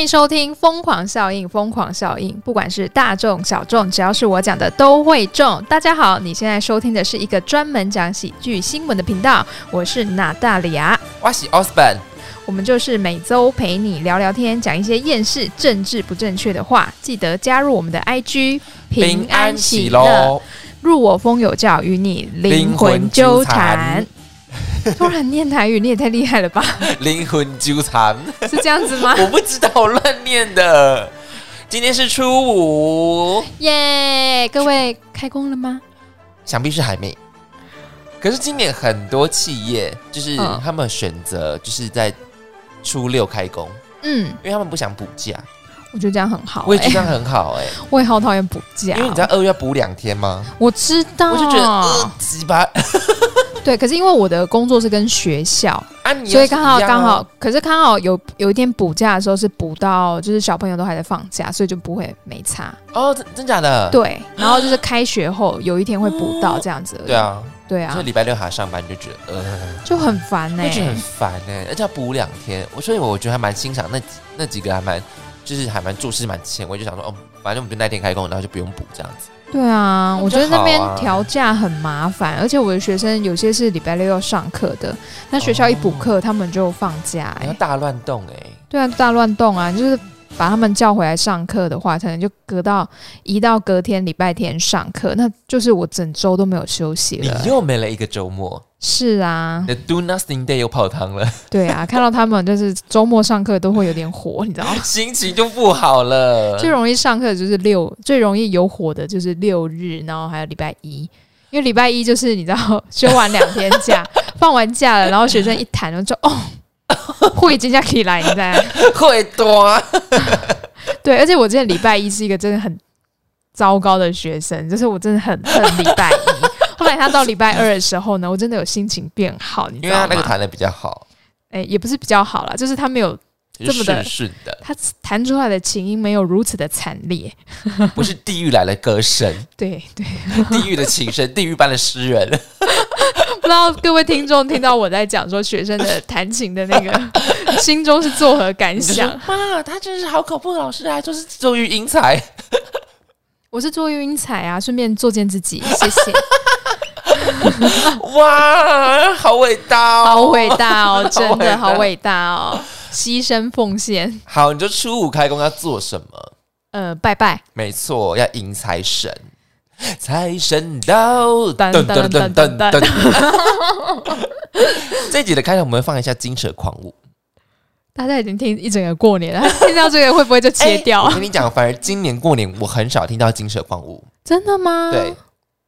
欢迎收听《疯狂效应》，疯狂效应，不管是大众小众，只要是我讲的都会中。大家好，你现在收听的是一个专门讲喜剧新闻的频道，我是娜大里亚，我是 Osborn，我们就是每周陪你聊聊天，讲一些厌世、政治不正确的话。记得加入我们的 IG，平安喜乐，入我风有教，与你灵魂纠缠。突然念台语，你也太厉害了吧！灵魂纠缠是这样子吗？我不知道，我乱念的。今天是初五，耶！各位开工了吗？想必是还没。可是今年很多企业就是他们选择就是在初六开工，嗯，因为他们不想补假。我觉得这样很好，我也觉得这样很好哎。我也好讨厌补假，因为你知道二月要补两天吗？我知道，我就觉得鸡巴。对，可是因为我的工作是跟学校，所以刚好刚好，可是刚好有有一天补假的时候是补到，就是小朋友都还在放假，所以就不会没差。哦，真真假的？对，然后就是开学后有一天会补到这样子。对啊，对啊。所以礼拜六还要上班，就觉得呃，就很烦呢，就很烦呢，而且要补两天。我所以我觉得还蛮欣赏那那几个还蛮就是还蛮做事蛮前卫，就想说哦，反正我们就那天开工，然后就不用补这样子。对啊，我觉得那边调价很麻烦，而且我的学生有些是礼拜六要上课的，那学校一补课，他们就放假，哎，大乱动哎，对啊，大乱动啊，就是把他们叫回来上课的话，可能就隔到移到隔天礼拜天上课，那就是我整周都没有休息了，你又没了一个周末。是啊，The Do Nothing Day 又泡汤了。对啊，看到他们就是周末上课都会有点火，你知道吗？心情就不好了。最容易上课就是六，最容易有火的就是六日，然后还有礼拜一，因为礼拜一就是你知道 休完两天假，放完假了，然后学生一谈，然后就哦，会今天可以来，你在会多。对，而且我今天礼拜一是一个真的很糟糕的学生，就是我真的很恨礼拜一。他到礼拜二的时候呢，我真的有心情变好，你知道吗？因为他那个弹的比较好，哎，也不是比较好啦，就是他没有这么的顺的，他弹出来的琴音没有如此的惨烈，不是地狱来的歌声，对对，地狱的琴声，地狱般的诗人。不知道各位听众听到我在讲说学生的弹琴的那个，心中是作何感想？妈，他真是好恐怖的老师啊，就是作育英才。我是做育英才啊，顺便作践自己，谢谢。哇，好伟大哦，好伟大哦，真的好伟大哦，牺牲奉献。好，你就初五开工要做什么？呃，拜拜。没错，要迎财神，财神到，噔噔噔噔噔。这集的开头我们会放一下金蛇狂舞。大家已经听一整个过年了，听到这个会不会就切掉？我跟你讲，反而今年过年我很少听到《金蛇狂舞》，真的吗？对，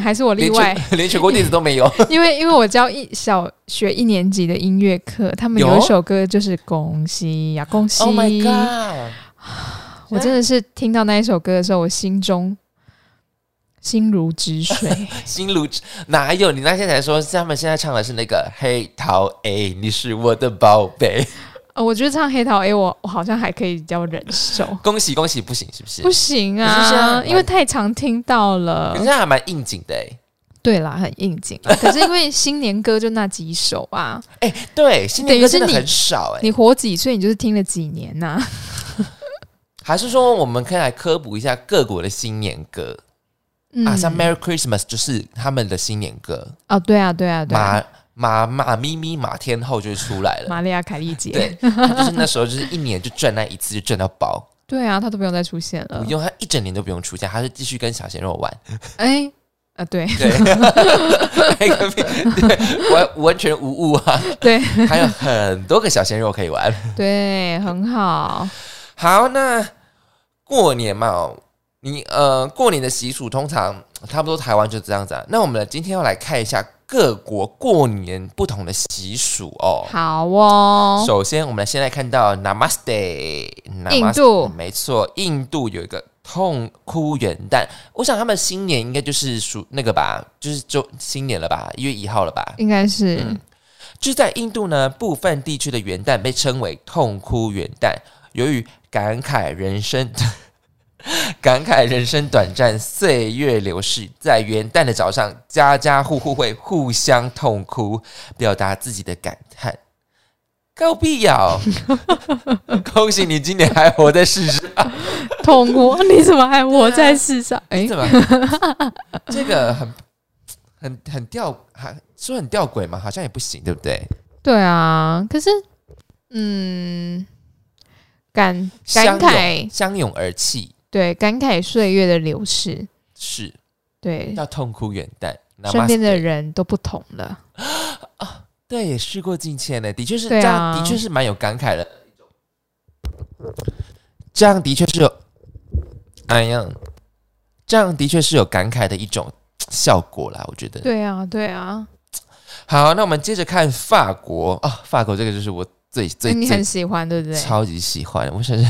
还是我例外，连全国电子都没有。因为因为我教一小学一年级的音乐课，他们有一首歌就是恭喜呀，恭喜！Oh my god！我真的是听到那一首歌的时候，我心中心如止水。心如哪有？你那天才说他们现在唱的是那个黑桃 A，你是我的宝贝。呃，我觉得唱黑桃 A，我我好像还可以比较忍受。恭喜恭喜，不行是不是？不行啊，因为太常听到了。人家还蛮应景的哎。对啦，很应景。可是因为新年歌就那几首啊。哎，对，新年歌真的很少哎。你活几岁，你就是听了几年呐？还是说，我们可以来科普一下各国的新年歌啊？像 Merry Christmas 就是他们的新年歌。哦，对啊，对啊，对。马马咪咪马天后就出来了，玛利亚凯莉姐，对，就是那时候就是一年就赚那一次就赚到饱。对啊，她都不用再出现了，不用她一整年都不用出现，她是继续跟小鲜肉玩。哎，啊对对，对，完完全无误啊。对，还有很多个小鲜肉可以玩。对，很好。好，那过年嘛，你呃，过年的习俗通常差不多台湾就这样子。啊。那我们今天要来看一下。各国过年不同的习俗哦，好哦。首先，我们现在看到 Namaste，印度没错，印度有一个痛哭元旦。我想他们新年应该就是属那个吧，就是就新年了吧，一月一号了吧。应该是、嗯就在印度呢，部分地区的元旦被称为痛哭元旦，由于感慨人生。感慨人生短暂，岁月流逝，在元旦的早上，家家户户会互相痛哭，表达自己的感叹。告必要，恭喜你今年还活在世上。痛哭，你怎么还活在世上？哎、你怎么？这个很很很吊，还说很吊诡嘛？好像也不行，对不对？对啊，可是，嗯，感感慨，相拥而泣，对，感慨岁月的流逝，是对，要痛哭元旦。身边的人都不同了。对，也事过境迁呢，的确是啊这样，的确是蛮有感慨的。这样的确是有，哎呀，这样的确是有感慨的一种效果啦，我觉得。对啊，对啊，好，那我们接着看法国啊，法国这个就是我最最你很喜欢，对不对？超级喜欢，我想是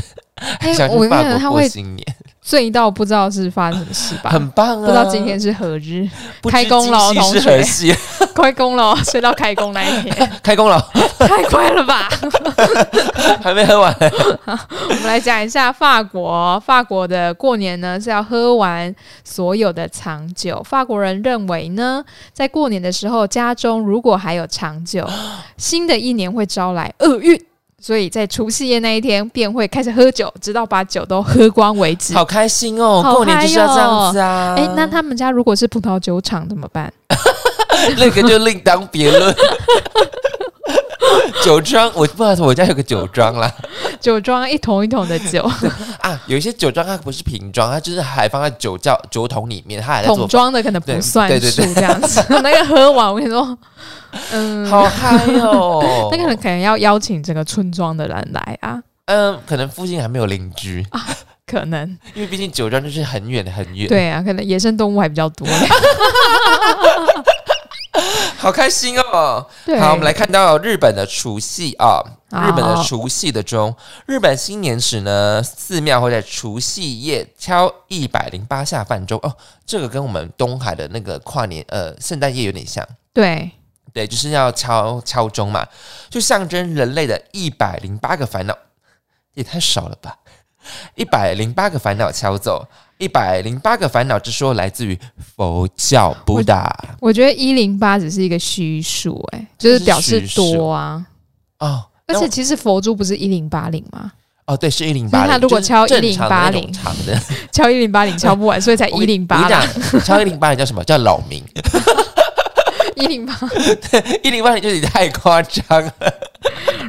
还 想我跟你讲，去法国过新年，醉到不知道是发生什么事吧？很棒啊！不知道今天是何日，开工了同学？开 工了，睡到开工那一天，开工了，太快了吧！还没喝完。我们来讲一下法国，法国的过年呢是要喝完所有的长酒。法国人认为呢，在过年的时候，家中如果还有长酒，新的一年会招来厄运。所以在除夕夜那一天便会开始喝酒，直到把酒都喝光为止。好开心哦！好过年就是要这样子啊！哎、那他们家如果是葡萄酒厂怎么办？那个就另当别论。酒庄，我不知道，我家有个酒庄啦酒庄一桶一桶的酒，啊，有一些酒庄它不是瓶装，它就是还放在酒窖酒桶里面，它还在做桶，装的可能不算对对数这样子。那个喝完，我跟你说，嗯，好嗨哦！那个人可能要邀请整个村庄的人来啊，嗯，可能附近还没有邻居，可能因为毕竟酒庄就是很远很远。，对啊，可能野生动物还比较多。好开心哦！好，我们来看到日本的除夕啊，好日本的除夕的钟，日本新年时呢，寺庙会在除夕夜敲一百零八下饭钟。哦，这个跟我们东海的那个跨年呃圣诞夜有点像。对，对，就是要敲敲钟嘛，就象征人类的一百零八个烦恼，也太少了吧？一百零八个烦恼敲走，一百零八个烦恼之说来自于佛教布达我觉得一零八只是一个虚数，哎，就是表示多啊。哦，而且其实佛珠不是一零八零吗？哦对是一零八零，所以他如果敲就是正常的那种1080长的，敲一零八零敲不完，所以才一零八敲一零八零叫什么叫扰民？一零八。一零八零就是你太夸张了，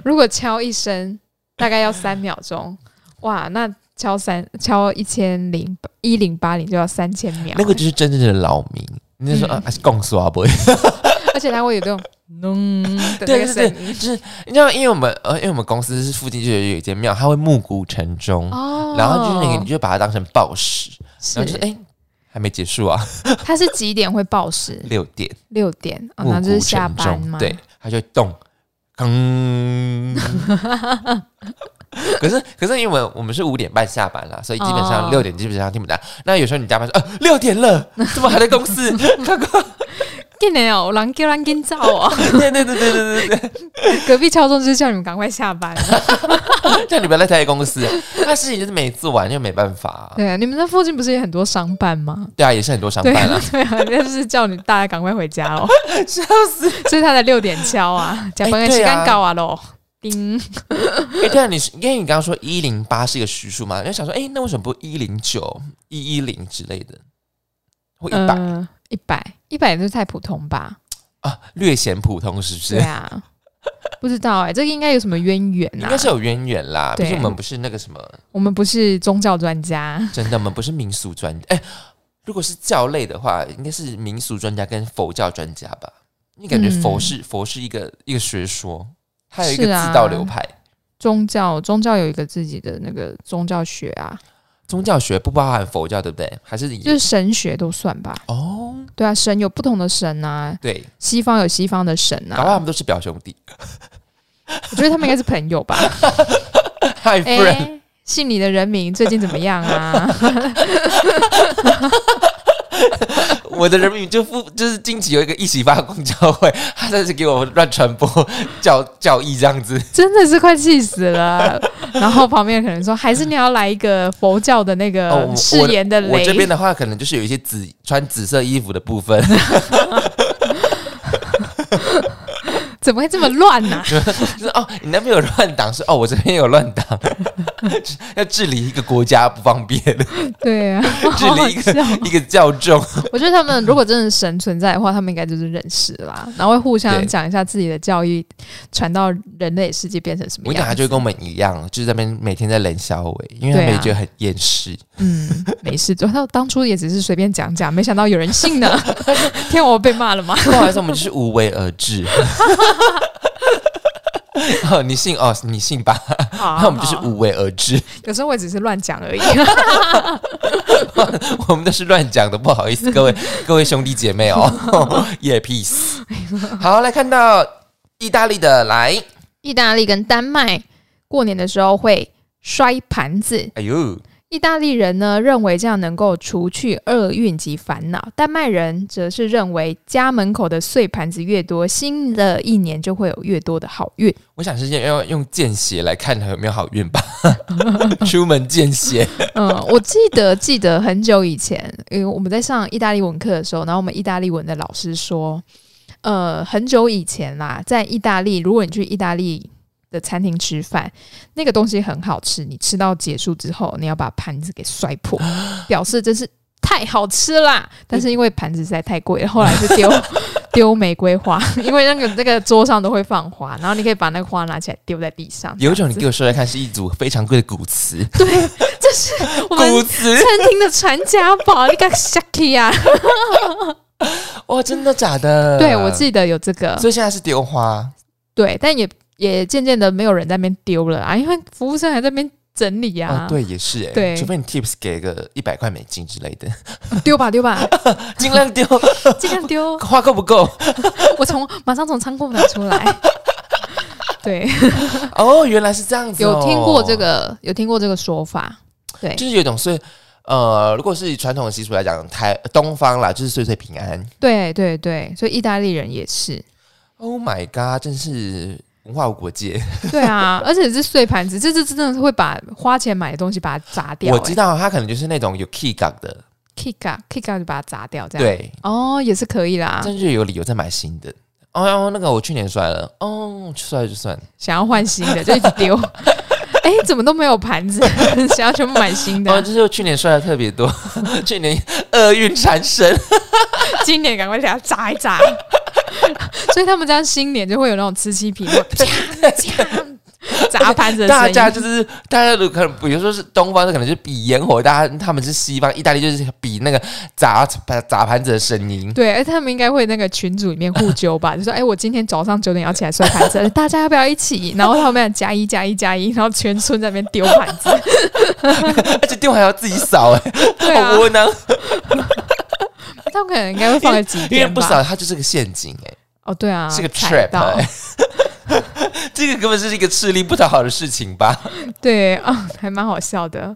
如果敲一声，大概要三秒钟，哇，那敲三敲一千零一零八零就要三千秒，那个就是真正的扰民。你就说嗯啊，是共刷不会？而且它会有这种嗡的那个对对声音就是你知道，因为我们呃，因为我们公司是附近就有有一间庙，它会暮鼓晨钟，哦然后就是那个你就把它当成报时，然后就是哎、还没结束啊，它是几点会报时？六点六点啊，暮那就是下班嘛。对，它就会动，嗯。可是可是因为我们是五点半下班啦，所以基本上哦六点基本上听不到。那有时候你加班说，呃，六点了，怎么还在公司？快快！今年哦，人叫人紧走哦，对对对对对对对，隔壁敲钟就是叫你们赶快下班。叫你不要在台公司，那事情就是没做完就没办法、啊。对啊，你们那附近不是也很多商办吗？对啊，也是很多商办啊，，啊对啊，那就是叫你大家赶快回家哦。笑死！所以他才六点敲啊，加班的时间到啊喽。叮，哎，对啊，你是因为你刚刚说一零八是一个虚数嘛，你就想说，哎，那为什么不一零九、一一零之类的，或一百、嗯，一百，一百就是太普通吧？啊？略显普通是不是？对啊，不知道哎、这个应该有什么渊源啊？应该是有渊源啦，毕对竟我们不是那个什么，我们不是宗教专家，真的，我们不是民俗专哎，如果是教类的话，应该是民俗专家跟佛教专家吧？你感觉佛嗯是、佛是一个一个学说，还有一个是啊自道流派。宗教宗教有一个自己的那个宗教学啊，宗教学不包含佛教，对不对？还是就是神学都算吧。哦，对啊，神有不同的神啊，对，西方有西方的神啊，搞不好他们都是表兄弟 我觉得他们应该是朋友吧。Hi 哎、friend，姓李的人民最近怎么样啊？我的人民就不就是近期有一个一起发公交会，他在这给我乱传播教教义这样子。真的是快气死了。然后旁边可能说，还是你要来一个佛教的那哦个我誓言的我这边。的话，可能就是有一些紫穿紫色衣服的部分，怎么会这么乱呢、就是哦，你那边有乱党，是哦，我这边有乱党，要治理一个国家不方便，对啊，治理一个笑。一个教众。我觉得他们如果真的神存在的话，他们应该就是认识啦，然后会互相对讲一下自己的教育传到人类世界变成什么样我讲，他。就会跟我们一样，就是在那边每天在冷笑伟，因为他们也觉得很厌世。嗯，没事，就他当初也只是随便讲讲，没想到有人信呢。天，我被骂了吗？不好意思，我们就是无为而治。哦，你信哦，你信吧，好 那我们就是好。无为而治，有时候我只是乱讲而已。我们都是乱讲的，不好意思，各位各位兄弟姐妹哦，Yeah, peace。好，来看到意大利的，来，意大利跟丹麦过年的时候会摔盘子，哎呦，意大利人呢认为这样能够除去厄运及烦恼，丹麦人则是认为家门口的碎盘子越多，新的一年就会有越多的好运。我想是要用见血来看有没有好运吧，出门见血。嗯，我记得记得很久以前，因为我们在上意大利文课的时候，然后我们意大利文的老师说，呃，很久以前啦，在意大利，如果你去意大利的餐厅吃饭，那个东西很好吃，你吃到结束之后，你要把盘子给摔破，表示真是太好吃啦。但是因为盘子实在太贵了，后来就丢 丢玫瑰花，因为那个那个桌上都会放花，然后你可以把那个花拿起来丢在地上。有一种你给我说来看，是一组非常贵的古瓷，对，这是 我们餐厅的传家宝，你个 Shaki 啊！哇，真的假的？对，我记得有这个，所以现在是丢花，对，但也也渐渐的没有人在那边丢了啊，因为服务生还在那边整理啊。哦，，对，也是哎，对。除非你 tips 给个一百块美金之类的，丢吧丢吧，尽量丢，尽量丢，花够不够？我从马上从仓库拿出来。对，哦，原来是这样子、哦，有听过这，个，有听过这个说法，对。就是有一种是。呃，如果是以传统的习俗来讲，台东方啦，就是岁岁平安。对对对，所以意大利人也是，Oh my god，真是文化无国界。对啊，而且是碎盘子，这这真的是会把花钱买的东西把它砸掉、欸。我知道他可能就是那种有 key 感的，Kika Kika 就把它砸掉，这样对，哦，也是可以啦。这样就有理由再买新的。哦，哦那个我去年摔了，哦，摔了就算。想要换新的就一直丢。哎、怎么都没有盘子？想要全部买新的哦，，就是去年摔的特别多，去年厄运缠身。今年赶快给它砸一砸。所以他们这样新年就会有那种此起彼落，啪啪 砸盘子的大。家就是大家都可能，比如说是东方，可能是比烟火，大家他们是西方，意大利就是比那个砸砸盘子的声音。对，而且他们应该会那个群组里面互揪吧，就说：“哎、我今天早上九点要起来摔盘子，大家要不要一起？”然后他们要加一加一加一，然后全村在那边丢盘子。而且电话还要自己扫、哎、对啊好，窝囊。他们可能应该会放个几因为天。不扫它就是个陷阱、哎、哦，对啊，是个踩 trap，、这个根本是一个吃力不讨好的事情吧？对啊、还蛮好笑的。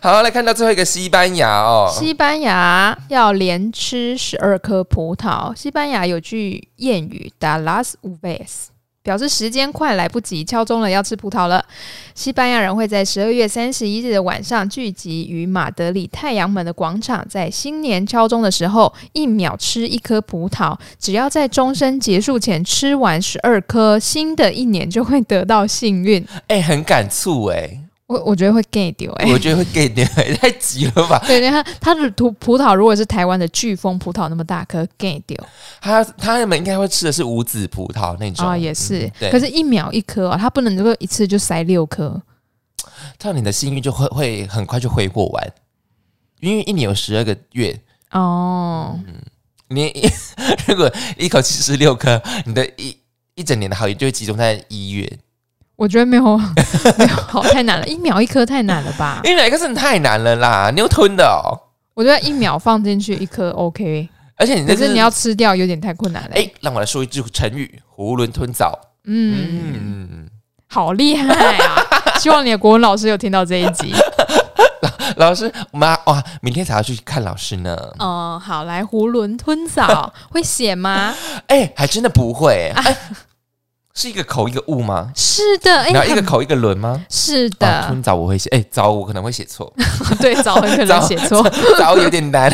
好，来看到最后一个西班牙哦，西班牙要连吃十二颗葡萄。西班牙有句谚语 “da las uvas”，表示时间快来不及，敲钟了，要吃葡萄了。西班牙人会在十二月三十一日的晚上聚集于马德里太阳门的广场，在新年敲钟的时候，一秒吃一颗葡萄。只要在钟声结束前吃完十二颗，新的一年就会得到幸运。哎、很感触哎、我我觉得会 gay 丢哎、我觉得会 get 丢，也、太急了吧？对，你看它的葡葡萄如果是台湾的飓风葡萄那么大颗，gay 丢。他他们应该会吃的是无籽葡萄那种啊、也是嗯，对。可是，一秒一颗哦，它不能够一次就塞六颗。这样你的幸运就会会很快就挥霍完，因为一年有十二个月，哦，嗯你一 如果一口气吃六颗，你的一一整年的好运就会集中在一月。我觉得没有 没有好太难了，一秒一颗太难了吧？因为哪个真的太难了啦，你要吞的哦，我觉得一秒放进去一颗 OK，而且你那可是你要吃掉有点太困难了。哎、让我来说一句成语：囫囵吞枣。嗯，嗯，好厉害啊！希望你的国文老师有听到这一集。老师，我们啊哇，明天才要去看老师呢。嗯，好，来囫囵吞枣会写吗？哎、还真的不会、哎、是一个口一个物吗？是的，哎、然后一个口一个轮吗？是啊的，吞枣我会写，哎、早我可能会写错，对，早很可能 写错。早有点难。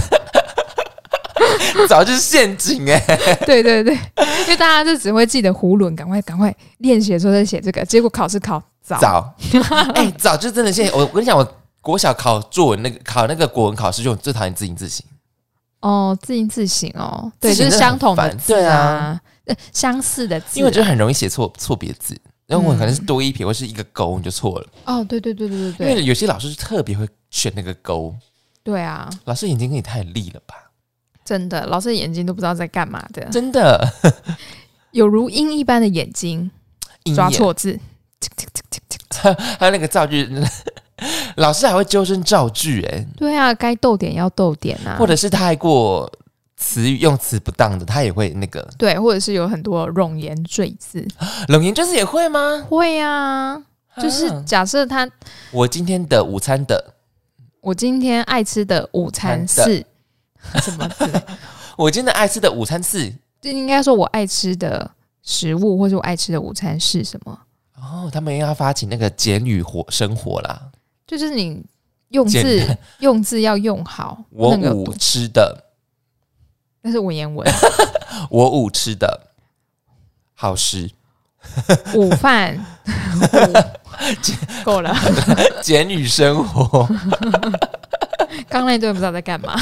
早就是陷阱哎、对对对，因为大家就只会记得囫囵，赶快赶快练习的时候再写这个，结果考试考早。早，哎、早就真的现在，我我跟你讲，我国小考作文那个考那个国文考试，就我最讨厌字音字形。哦，字音字形哦，对，就是相同的烦字对啊相似的字啊，因为我觉得很容易写错错别字，然后我嗯可能是多一撇或是一个勾你就错了，哦，对对对对对因对，为有些老师是特别会选那个勾，对啊，老师眼睛跟你太利了吧？真的，老师的眼睛都不知道在干嘛的，真的，有如鹰一般的眼睛，抓错字，还有那个造句，老师还会纠正造句，哎，对啊，该逗点要逗点啊，或者是太过词语用词不当的，他也会那个。对，或者是有很多冗言赘字，冗言就是也会吗？会啊，就是啊假设他我今天的午餐的，我今天爱吃的午餐是什么字？我今天的爱吃的午餐是，就应该说我爱吃的食物或者我爱吃的午餐是什么？哦，他们要发起那个简语活生活啦。就是你用字用字要用好，我午吃的，那是文言文。我午吃的好吃，午饭，午 够了。简语生活，刚那段不知道在干嘛。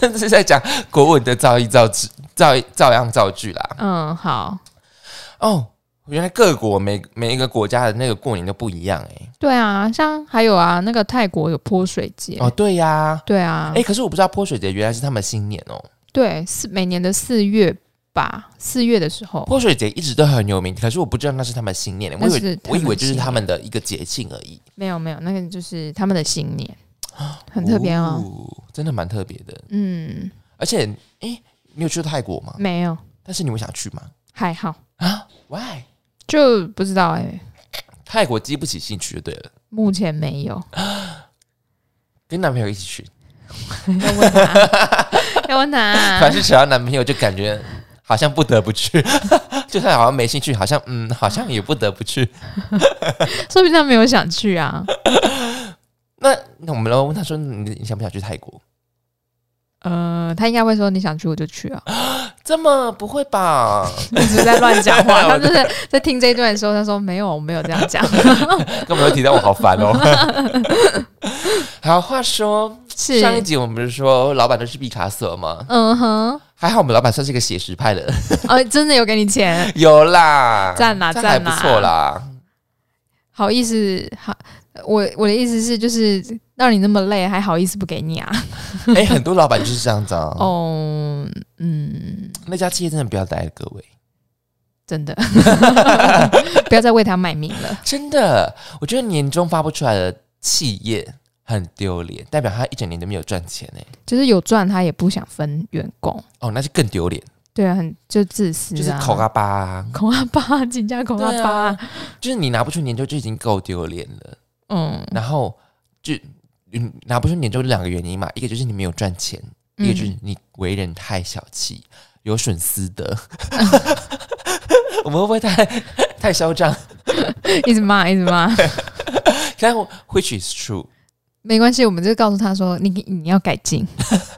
这是在讲国文的造诣造句、造造样造句啦。嗯，好，哦，原来各国每每一个国家的那个过年都不一样哎、对啊，像还有啊，那个泰国有泼水节。哦，对呀、对啊，哎、可是我不知道泼水节原来是他们新年哦。对，四每年的四月吧，四月的时候，泼水节一直都很有名，可是我不知道那是他们新年，我以那是他们为我以为就是他们的一个节庆而已，没有没有，那个就是他们的新年，很特别哦。哦，真的蛮特别的。嗯，而且，哎、你有去过泰国吗？没有，但是你会想去吗？还好，啊，Why？就不知道哎、泰国激不起兴趣就对了，目前没有。跟男朋友一起去，要问他，要问他凡。是想要男朋友就感觉好像不得不去，就算好像没兴趣，好像嗯，好像也不得不去。说不定他没有想去啊。那那我们来问他说，你你想不想去泰国？呃，他应该会说你想去我就去啊。这么不会吧？一直在乱讲话？他就是在听这一段的时候，他说没有，我没有这样讲。根本就提到我好烦哦。好，话说是，上一集我们不是说老板都是毕卡索吗？嗯哼，还好我们老板算是一个写实派的，哦，真的有给你钱，有啦，赞啦这样还不错啦。好意思，好，我我的意思是，就是让你那么累，还好意思不给你啊？哎、很多老板就是这样子啊。哦，嗯，那家企业真的不要待了，各位，真的，不要再为他卖命了。真的，我觉得年终发不出来的企业很丢脸，代表他一整年都没有赚钱哎。就是有赚，他也不想分员工，哦，那就更丢脸，对啊，很就自私啊，就是口阿巴、啊，口阿巴，紧加口阿对巴，啊，就是你拿不出年终就已经够丢脸了，嗯，然后就嗯拿不出年终两个原因嘛，一个就是你没有赚钱，一个就是嗯你为人太小气，有损私德。我们会不会太太嚣张？一直骂，一直骂，但 which is true 没关系，我们就告诉他说，你你要改进，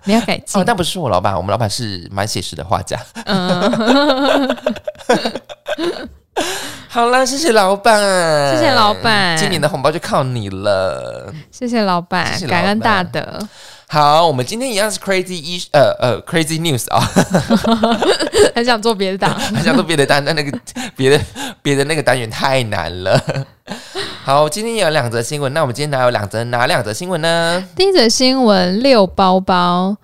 你要改进哦，，但不是我老板，我们老板是蛮写实的画家。嗯，好了，谢谢老板，谢谢老板今年的红包就靠你了。谢谢老板，谢谢老感恩大德，好，我们今天一样是 crazy 一呃呃 crazy news 啊、很想做别的单，很想做别的单，但那个 别的别的那个单元太难了。好，今天也有两则新闻，那我们今天哪有两则哪两则新闻呢？第一则新闻：六包包。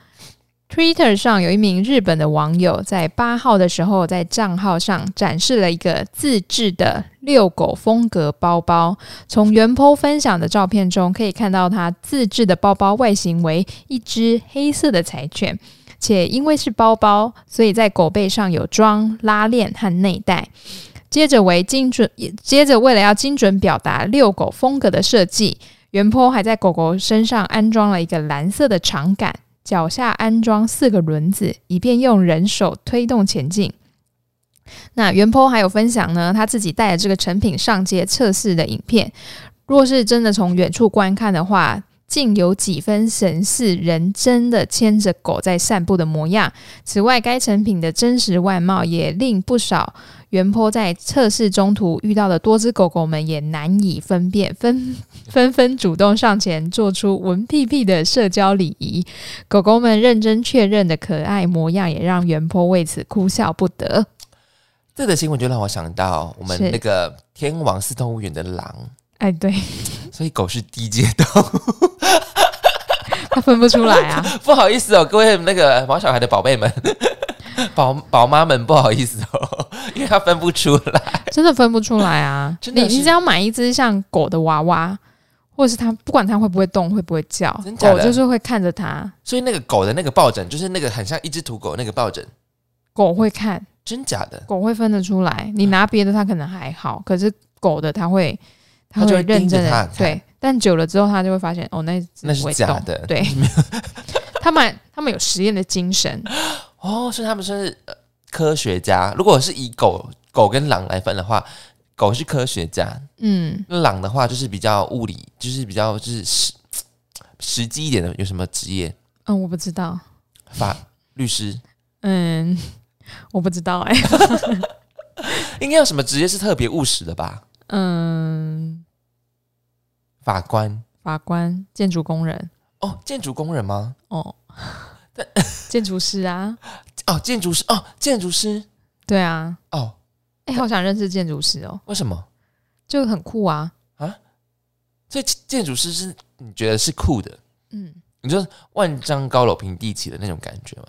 Twitter 上有一名日本的网友在八号的时候，在账号上展示了一个自制的遛狗风格包包。从原 po 分享的照片中可以看到，他自制的包包外形为一只黑色的柴犬，且因为是包包，所以在狗背上有装拉链和内袋。接着为精准，接着为了要精准表达遛狗风格的设计，原坡还在狗狗身上安装了一个蓝色的长杆，脚下安装四个轮子，以便用人手推动前进。那原坡还有分享呢，他自己带着这个成品上街测试的影片。若是真的从远处观看的话，竟有几分神似人真的牵着狗在散步的模样。此外，该成品的真实外貌也令不少原坡在测试中途遇到的多只狗狗们也难以分辨，纷 纷纷主动上前做出闻屁屁的社交礼仪。狗狗们认真确认的可爱模样，也让原坡为此哭笑不得。这个新闻就让我想到我们那个天王寺动物园的狼，哎，对，所以狗是低阶动物。它分不出来啊。不好意思哦，各位那个毛小孩的宝贝们、宝宝妈们，不好意思哦，因为它分不出来。真的分不出来啊！你你只要买一只像狗的娃娃，或者是它不管它会不会动，会不会叫狗就是会看着它，所以那个狗的那个抱枕，就是那个很像一只土狗那个抱枕，狗会看，真假的？狗会分得出来。你拿别的它可能还好，可是狗的它会，它它就会认真的对。但久了之后，他就会发现哦，那只那是假的对，他们他们有实验的精神，哦，所以他们算是、呃、科学家。如果是以狗狗跟狼来分的话，狗是科学家，嗯，那狼的话就是比较物理，就是比较就是实实际一点的。有什么职业？嗯，我不知道，法律师嗯，我不知道哎、应该有什么职业是特别务实的吧？嗯，法官。法官、建筑工人，哦，建筑工人吗？哦，建筑师啊，哦，建筑师哦，建筑师。对啊，哦，哎、好想认识建筑师哦，为什么？就很酷啊，所以建筑师是你觉得是酷的？嗯，你说万丈高楼平地起的那种感觉吗？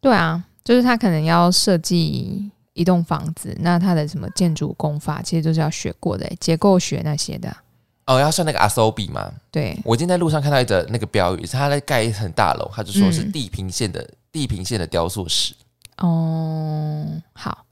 对啊，就是他可能要设计一栋房子，那它的什么建筑工法，其实都是要学过的，结构学那些的，哦，要算那个 asobi 吗？对，我今天在路上看到一则那个标语，是他在盖一层大楼，他就说是嗯。地平线的、地平线的雕塑师，哦，好，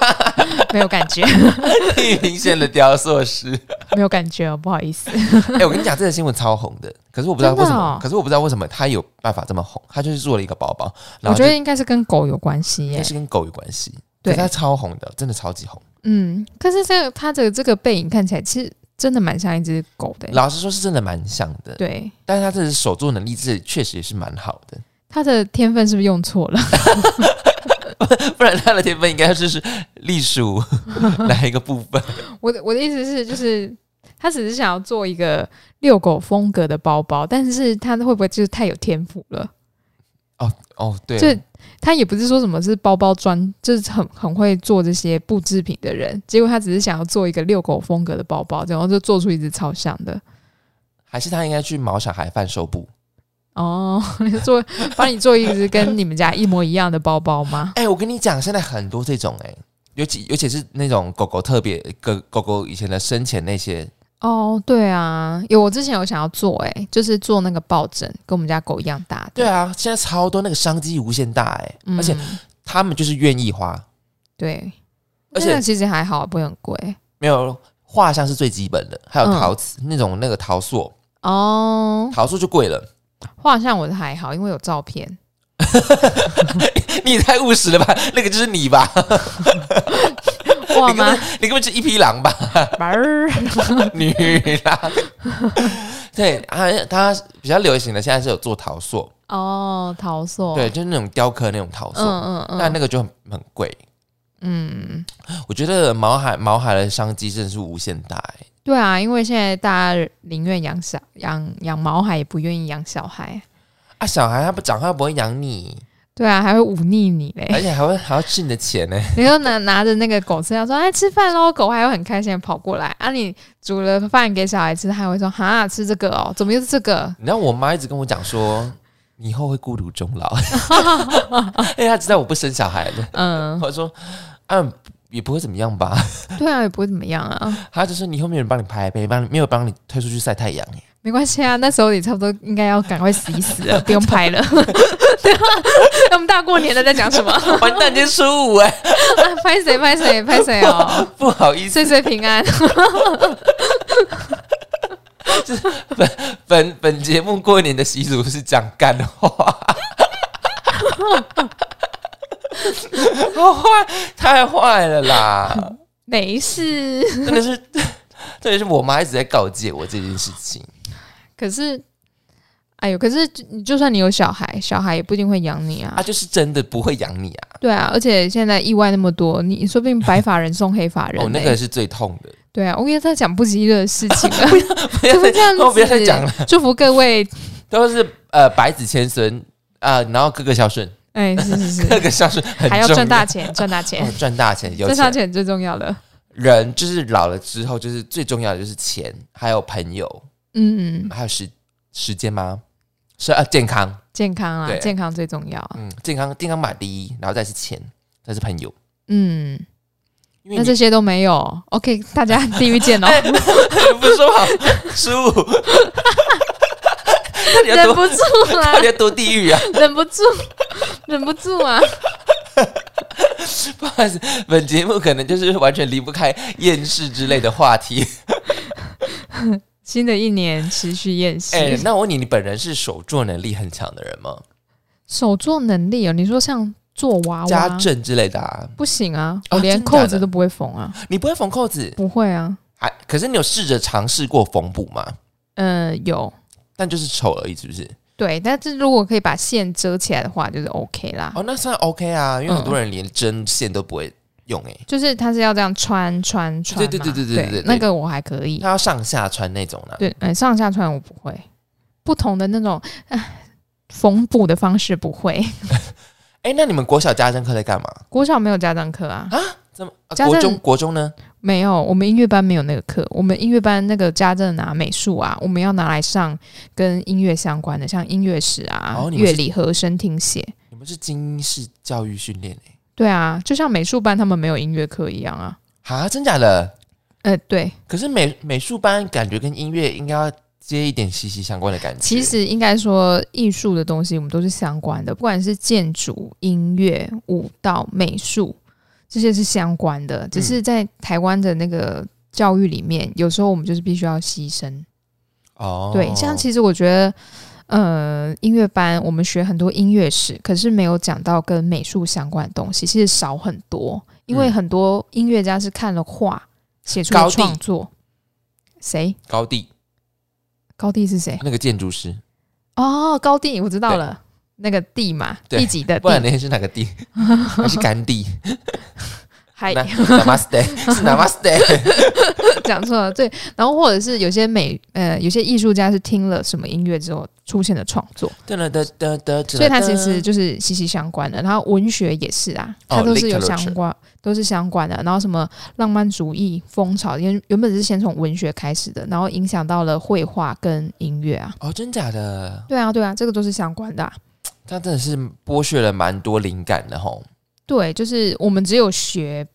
没有感觉，地平线的雕塑师。没有感觉哦，不好意思，哎、我跟你讲，这个新闻超红的，可是我不知道为什么，哦。可是我不知道为什么他有办法这么红，他就是做了一个包包，我觉得应该是跟狗有关系耶。应该，是跟狗有关系，对他超红的，真的超级红。嗯，可是这个他的这个背影看起来其实真的蛮像一只狗的耶，老实说，是真的蛮像的，对，但是他这手作能力这确实也是蛮好的，他的天分是不是用错了？不然他的天分应该就是隶属 哪一个部分？我的我的意思是，就是他只是想要做一个遛狗风格的包包，但是他会不会就是太有天赋了？哦哦，对，就他也不是说什么是包包专，就是很很会做这些布制品的人，结果他只是想要做一个遛狗风格的包包，然后就做出一只超像的。还是他应该去毛小孩贩售部。哦，做帮你做一只跟你们家一模一样的包包吗？哎、我跟你讲，现在很多这种哎、尤其尤其是那种狗狗特别狗狗狗以前的生前那些，哦，对啊，有我之前有想要做、欸，就是做那个抱枕，跟我们家狗一样大的。对啊，现在超多那个商机无限大哎、嗯而且他们就是愿意花，对，而且其实还好，不会很贵。没有画像是最基本的，还有嗯陶瓷、那种那个陶塑，哦，陶塑就贵了。画像我的还好，因为有照片。你也太务实了吧？那个就是你吧？你根本？你根本是一匹狼吧？儿 女狼。对啊，他比较流行的现在是有做陶塑，哦，陶塑。对，就是那种雕刻那种陶塑，嗯嗯嗯，但那个就很很贵。嗯，我觉得毛海毛海的商机真的是无限大哎、对啊，因为现在大家宁愿养小养养毛孩，也不愿意养小孩。啊，小孩他不长大不会养你，对啊，还会忤逆你嘞。而且还会还要吃你的钱呢、你就拿拿着那个狗饲料说：“哎，吃饭喽！”狗还会很开心的跑过来啊。你煮了饭给小孩吃，它还会说：“哈，吃这个哦，怎么又是这个你知道我妈一直跟我讲说，你以后会孤独终老，因为她知道我不生小孩的。？”嗯，我说，啊，也不会怎么样吧。对啊，也不会怎么样啊。她就说，你以后没有人帮你拍，没帮你没有帮你推出去晒太阳。哎没关系啊，那时候也差不多应该要赶快死一死了，不用拍了。对啊，那么大过年的在讲什么？完蛋，今天初五哎，拍谁拍谁拍谁哦，不好意思，岁岁平安。本本节目过年的习俗是讲干话，好坏，太坏了啦！没事，真的是，特别是我妈一直在告诫我这件事情。可是，哎呦，可是你就算你有小孩，小孩也不一定会养你啊。他，就是真的不会养你啊。对啊，而且现在意外那么多，你说不定白发人送黑发人、哦，那个是最痛的。对啊，我跟他讲不吉利的事情 了，不要再 这样不要再讲了，祝福各位，都是呃百子千孙啊，然后个个孝顺，哎，是是是，个个孝顺很还要赚大钱，赚大钱哦，赚大钱，有钱。赚大钱最重要的。人就是老了之后，就是最重要的就是钱，还有朋友，嗯，还有时时间吗？是啊，健康，健康啊，对健康最重要。嗯，健康健康摆第一，然后再是钱，再是朋友。嗯，因为你那这些都没有，OK，大家地狱见哦。不是说好失误，到底要多忍不住啊到底，要多地狱啊？忍不住，忍不住啊！不好意思，本节目可能就是完全离不开厌世之类的话题。新的一年持续验尸，哎、那我问你，你本人是手作能力很强的人吗？手作能力哦。你说像做娃娃，家政之类的啊？不行啊，哦我连扣子都不会缝啊，你不会缝扣子，不会啊。还可是你有试着尝试过缝补吗？呃，有但就是丑而已，是不是？对，但是如果可以把线遮起来的话，就是 OK 啦。哦，那算 OK 啊，因为嗯很多人连针线都不会用、欸，就是它是要这样穿穿穿嘛，对对对对对对对那个我还可以他。要上下穿那种呢、对，呃，上下穿我不会，不同的那种唉 缝补的方式不会。哎、那你们国小家政课在干嘛？国小没有家政课啊，啊怎么？国中国中呢？没有，我们音乐班没有那个课。我们音乐班那个家政啊、美术啊，我们要拿来上跟音乐相关的，像音乐史啊、乐理、和声、听写。你们是精英式教育训练哎？对啊，就像美术班他们没有音乐课一样啊。啊，真假的？呃，对，可是美美术班感觉跟音乐应该要接一点息息相关的感觉。其实应该说艺术的东西我们都是相关的，不管是建筑、音乐、舞蹈、美术，这些是相关的。只是在台湾的那个教育里面，有时候我们就是必须要牺牲。哦，对，像其实我觉得，呃，音乐班我们学很多音乐史，可是没有讲到跟美术相关的东西，其实少很多。因为嗯很多音乐家是看了画写出高创作。谁？高地高地是谁？那个建筑师，哦，高地我知道了，那个地嘛，对第几的不然地？那是哪个地？还是甘地？还那 Namaste 是 Namaste。讲错了，对。然后或者是有些美呃，有些艺术家是听了什么音乐之后出现的创作，噔噔噔噔噔，所以它其实就是息息相关的。然后文学也是啊，哦它都是有相关，都是相关的。然后什么浪漫主义风潮，原原本是先从文学开始的，然后影响到了绘画跟音乐啊。哦，真假的？对啊，对啊，这个都是相关的、啊。他真的是剥削了蛮多灵感的吼。对，就是我们只有学，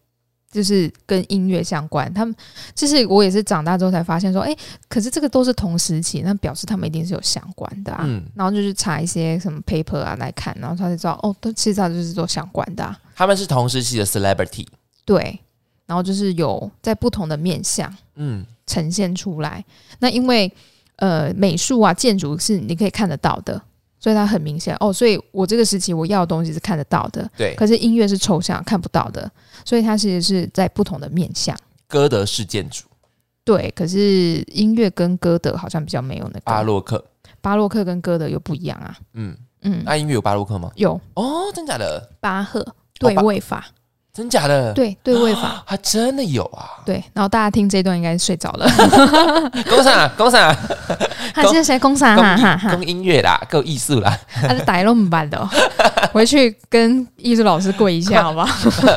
就是跟音乐相关。他们就是我也是长大之后才发现说，哎，可是这个都是同时期，那表示他们一定是有相关的啊。嗯，然后就是查一些什么 paper 啊来看，然后他就知道哦，都其实他就是做相关的、啊。他们是同时期的 celebrity。对，然后就是有在不同的面向嗯，呈现出来。那因为呃美术啊建筑是你可以看得到的，所以它很明显哦。所以我这个时期我要的东西是看得到的，对，可是音乐是抽象看不到的，所以它其实是在不同的面向。歌德式建筑，对，可是音乐跟歌德好像比较没有那个巴洛克。巴洛克跟歌德又不一样啊。嗯，嗯，那音乐有巴洛克吗？有哦，真假的？巴赫对巴位法，真假的？，对对位法，还真的有啊！对。然后大家听这段应该睡着了。公啥公啥，他这是谁公啥？哈哈哈！公音乐啦，够艺术啦，他是逮弄版的哦，回去跟艺术老师跪一下，好吧？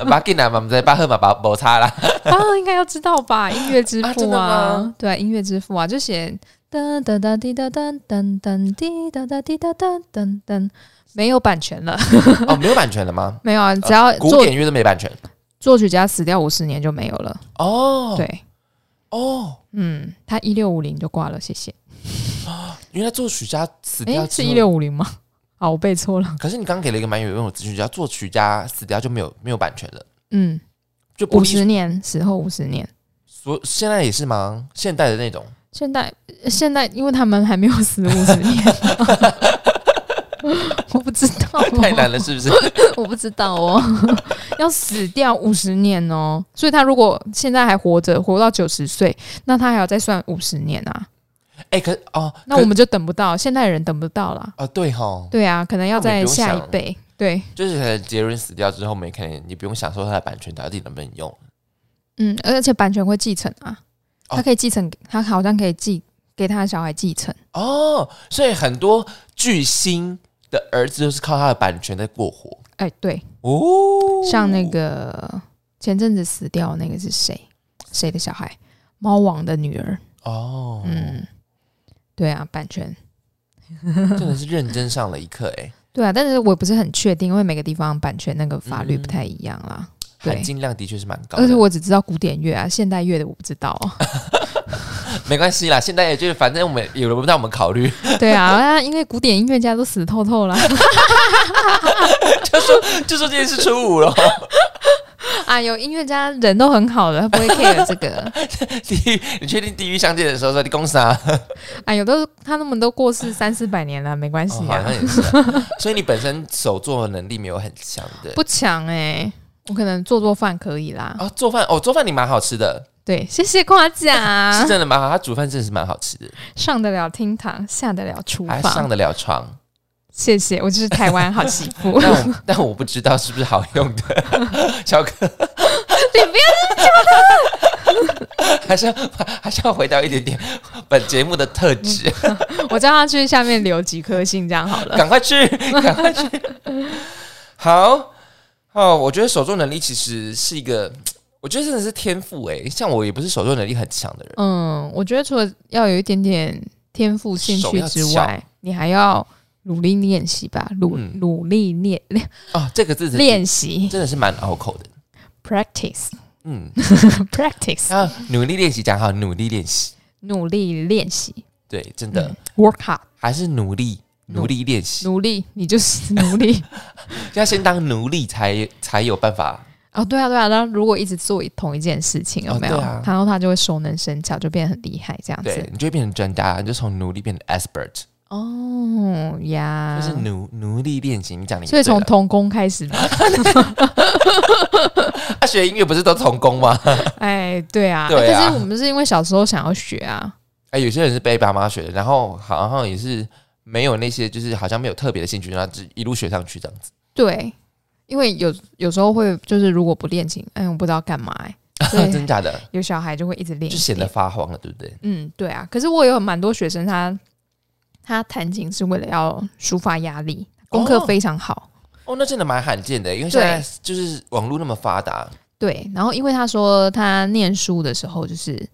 把给拿嘛，我们在巴赫嘛，把摩擦啦。啊，应该要知道吧？音乐之 啊真的父啊吗，对啊，音乐之父啊，就写噔噔噔滴哒噔噔噔滴噔噔滴哒噔噔噔，没有版权了，哦，没有版权了吗？没有啊，只要作古典乐都没版权。作曲家死掉五十年就没有了。哦，，对，哦，嗯，他一六五零就挂了，谢谢。因为他作曲家死哎、掉是一六五零吗？好，我背错了。可是你刚刚给了一个蛮有用的资讯，只要作曲家死掉就没有没有版权了，嗯，就五十年死后五十年。所现在也是吗？现代的那种现代现代，因为他们还没有死五十年，我不知道、哦，太难了，是不是？我不知道哦，要死掉五十年哦，所以他如果现在还活着，活到九十岁，那他还要再算五十年啊，哎、可哦，那我们就等不到，现代人等不到了。哦对哈，对啊，可能要在下一辈。对，就是可能杰伦死掉之后，我们可能你不用享受他的版权到底能不能用。嗯，而且版权会继承啊，哦他可以继承，他好像可以继给他的小孩继承。哦，所以很多巨星的儿子就是靠他的版权在过活哎，对，哦。像那个前阵子死掉的那个是谁？谁的小孩？猫王的女儿。哦，嗯，对啊，版权。真的是认真上了一课哎，对啊，但是我也不是很确定，因为每个地方版权那个法律嗯不太一样啦。对含金量的确是蛮高的。而且我只知道古典乐啊，现代乐的我不知道哦。没关系啦，现在也就是反正我们也轮不到我们考虑，对啊，啊因为古典音乐家都死透透了 就说就说今天是初五了，啊，有音乐家人都很好的，他不会 care 这个。地狱，你确定地狱相见的时候说你公啥？啊，有的他们都过世三四百年了，没关系哦，好啊像，也是啊、所以你本身手作的能力没有很强的。不强哎、我可能做做饭可以啦。啊，做饭哦，做饭你蛮好吃的，对，谢谢夸奖是，真的蛮好。他煮饭真的是蛮好吃的，上得了厅堂，下得了厨还上。得了床。谢谢，我就是台湾好媳妇。但我但我不知道是不是好用的，小哥，你不要，还是要还是要回到一点点本节目的特质，我叫他去下面留几颗星，这样好了。赶快去，赶快去。好哦，我觉得手作能力其实是一个，我觉得真的是天赋诶。像我也不是手作能力很强的人，嗯，我觉得除了要有一点点天赋兴趣之外，你还要努力练习吧，努、嗯。努力练练哦，这个字练习。真的是蛮拗口的。，practice。嗯，practice，啊，努力练习讲好，努力练习，努力练习，对，真的、嗯，work hard，还是努力努努力练习，努力，你就是努力。要先当奴隶才才有办法。哦，对啊，对啊，然后如果一直做同一件事情，有没有？哦啊然后他就会熟能生巧，就变得很厉害，这样对子。你就会变成专家，你就从奴隶变成 expert，、哦呀，就是奴奴隶练习。你讲你所以从童工开始嘛。他 学音乐不是都童工吗？哎，对啊，对啊可是我们是因为小时候想要学啊，哎，有些人是被爸妈学的，然后好像也是没有那些，就是好像没有特别的兴趣，然后就一路学上去这样子。对，因为有有时候会就是如果不练琴，哎，我不知道干嘛、哎，真假的，有小孩就会一直练，就显得发慌了，对不对？嗯，对啊。可是我有蛮多学生他，他弹琴是为了要抒发压力，功课哦非常好。哦，那真的蛮罕见的，因为现在就是网络那么发达，对，然后因为他说他念书的时候就是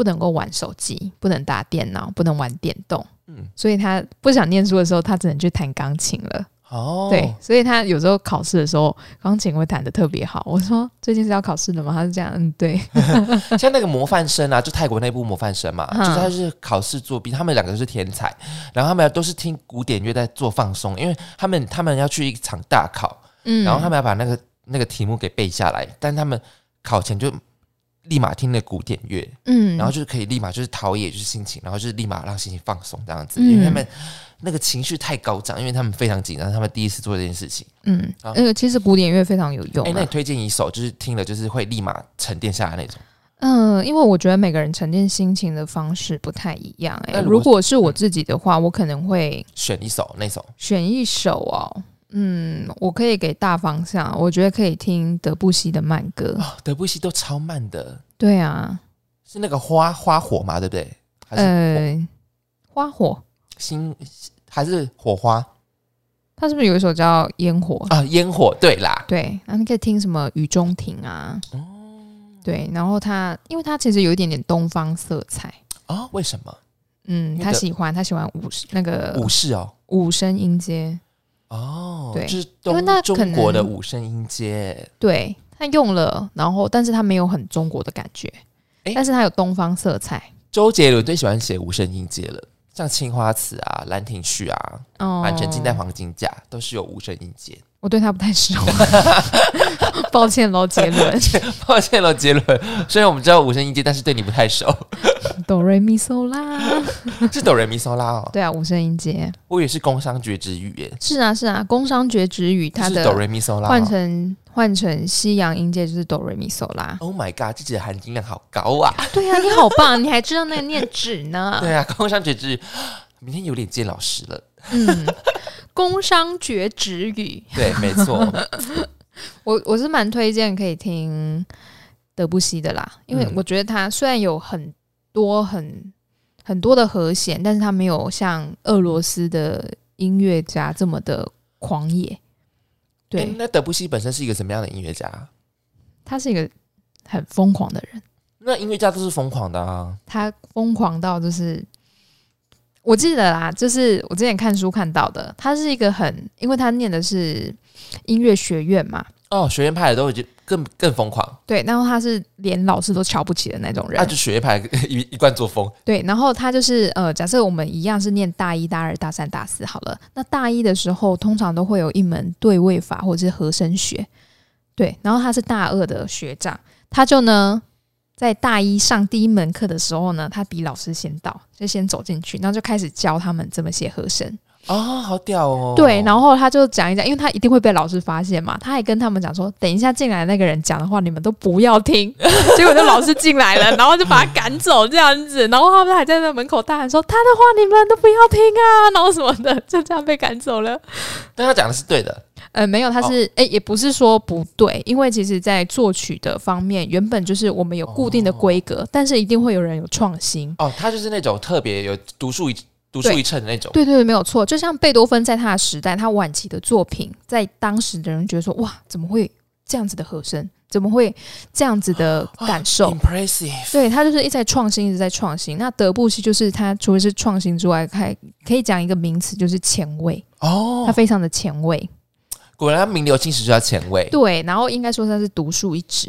不能够玩手机，不能打电脑，不能玩电动，嗯，所以他不想念书的时候，他只能去弹钢琴了。哦，对，所以他有时候考试的时候，钢琴会弹得特别好。我说最近是要考试的吗？他是这样，嗯，对，像那个模范生啊，就泰国那部模范生嘛，嗯就是他是考试作弊，他们两个都是天才，然后他们都是听古典乐在做放松，因为他们他们要去一场大考，嗯，然后他们要把那个那个题目给背下来，但他们考前就立马听那古典乐，嗯，然后就是可以立马就是陶冶就是心情，然后就是立马让心情放松这样子，嗯因为他们那个情绪太高涨，因为他们非常紧张，他们第一次做这件事情。嗯，那个，其实古典乐非常有用、哎、那。推荐一首，就是听了就是会立马沉淀下来那种。嗯、因为我觉得每个人沉淀心情的方式不太一样、哎，那如果如果是我自己的话，我可能会选一首那首选一首哦。嗯，我可以给大方向，我觉得可以听德布西的慢歌。哦，德布西都超慢的，对啊，是那个花花火嘛，对不对？还是呃，花火，星还是火花？他是不是有一首叫《烟火》？啊？烟火，对啦，对，然后你可以听什么雨中庭啊，哦。对，然后他，因为他其实有一点点东方色彩，哦，为什么？嗯，他喜欢他喜欢五那个武士哦？五声音阶，哦，对就是因为东那中国的五声音阶，对他用了，然后但是他没有很中国的感觉，欸但是他有东方色彩，周杰伦最喜欢写五声音阶了，像青花瓷啊、兰亭序啊、哦。满城尽带黄金甲，都是有五声音阶。我对他不太熟，抱歉喽，杰伦。抱歉了，杰伦，虽然我们知道五声音阶，但是对你不太熟，哆瑞咪嗦啦，是哆瑞咪嗦啦哦。对啊，五声音阶我以为是工商绝之语耶，是啊是啊，工商绝止语它是哆的来咪嗦啦哦。换成换成西洋音阶就是哆瑞咪嗦啦。Oh my god，这集的含金量好高啊！对啊，你好棒，你还知道那个念指呢？对啊，工商绝之语，明天有点见老师了。嗯，工商绝止语，对，没错，我我是蛮推荐可以听德布西的啦，因为嗯我觉得他虽然有很多很很多的和弦，但是他没有像俄罗斯的音乐家这么的狂野。对，诶那德布西本身是一个什么样的音乐家？他是一个很疯狂的人，那音乐家都是疯狂的啊。他疯狂到就是。我记得啦，就是我之前看书看到的，他是一个很，因为他念的是音乐学院嘛，哦，学院派的都已经更更疯狂，对，然后他是连老师都瞧不起的那种人。那、，就学院派一一贯作风。对，然后他就是呃，假设我们一样是念大一、大二、大三、大四好了，那大一的时候通常都会有一门对位法或者是和声学，对，然后他是大二的学长，他就呢在大一上第一门课的时候呢，他比老师先到，就先走进去，然后就开始教他们怎么写和声。哦，好屌哦！对，然后他就讲一讲，因为他一定会被老师发现嘛，他还跟他们讲说，等一下进来那个人讲的话，你们都不要听。结果就老师进来了，然后就把他赶走这样子，然后他们还在那门口大喊说他的话你们都不要听啊，然后什么的，就这样被赶走了。但他讲的是对的，呃，没有，他是哎、也不是说不对，因为其实在作曲的方面，原本就是我们有固定的规格，但是一定会有人有创新。哦，他就是那种特别有独树一独树一帜的那种。对对对，没有错。就像贝多芬在他的时代，他晚期的作品，在当时的人觉得说，哇，怎么会这样子的和声？怎么会这样子的感受？Impressive，对他就是一直在创新，一直在创新。那德布西就是他除了是创新之外，还可以讲一个名词，就是前卫。哦他，非常的前卫，果然他名留青史就要前卫。对。然后应该说他是独树一帜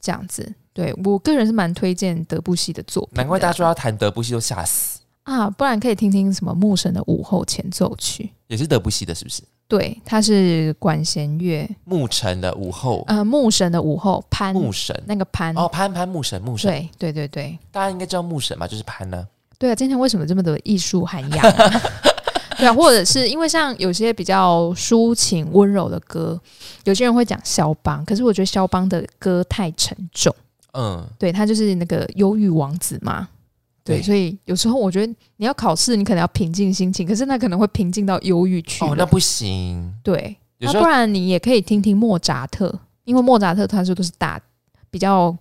这样子。对我个人是蛮推荐德布西的作品的，难怪大家说要谈德布西都吓死，啊，不然可以听听什么牧神的午后前奏曲。也是德布西的，是不是？对，他是管弦乐，牧神的午后，呃，牧神的午后潘牧神那个潘，哦，潘潘牧神牧神，对对对对大家应该知道牧神嘛，就是潘呢。对啊！今天为什么这么多艺术涵养、啊？对啊，或者是因为像有些比较抒情温柔的歌，有些人会讲肖邦，可是我觉得肖邦的歌太沉重，嗯，对他就是那个忧郁王子嘛。对，所以有时候我觉得你要考试，你可能要平静心情，可是那可能会平静到忧郁去。哦，那不行。对，那不然你也可以听听莫扎特，因为莫扎特他说都是大比较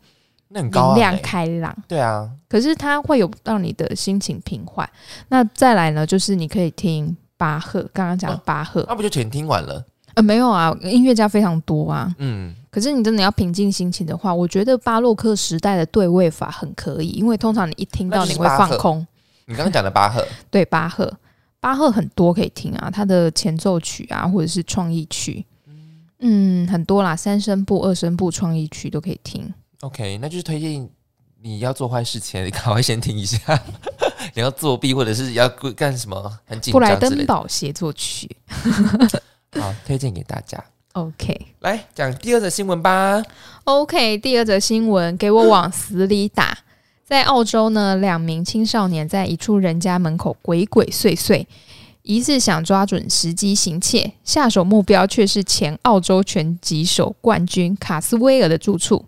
那很高啊，明亮欸开朗，对啊，可是它会有让你的心情平缓。那再来呢，就是你可以听巴赫，刚刚讲的哦巴赫，那不就全听完了？呃，没有啊，音乐家非常多啊。嗯，可是你真的要平静心情的话，我觉得巴洛克时代的对位法很可以，因为通常你一听到那就是你会巴赫放空。你刚刚讲的巴赫，对巴赫，巴赫很多可以听啊，他的前奏曲啊，或者是创意曲，嗯，很多啦，三声部、二声部创意曲都可以听。OK，那就是推荐你要做坏事前，你赶快先听一下。你要作弊或者是要干什么很紧布莱登张之类的，堡协作曲好，推荐给大家。OK。来讲第二则新闻吧。OK，第二则新闻，给我往死里打。在澳洲呢，两名青少年在一处人家门口鬼鬼祟祟，疑似想抓准时机行窃，下手目标却是前澳洲拳击手冠军卡斯威尔的住处。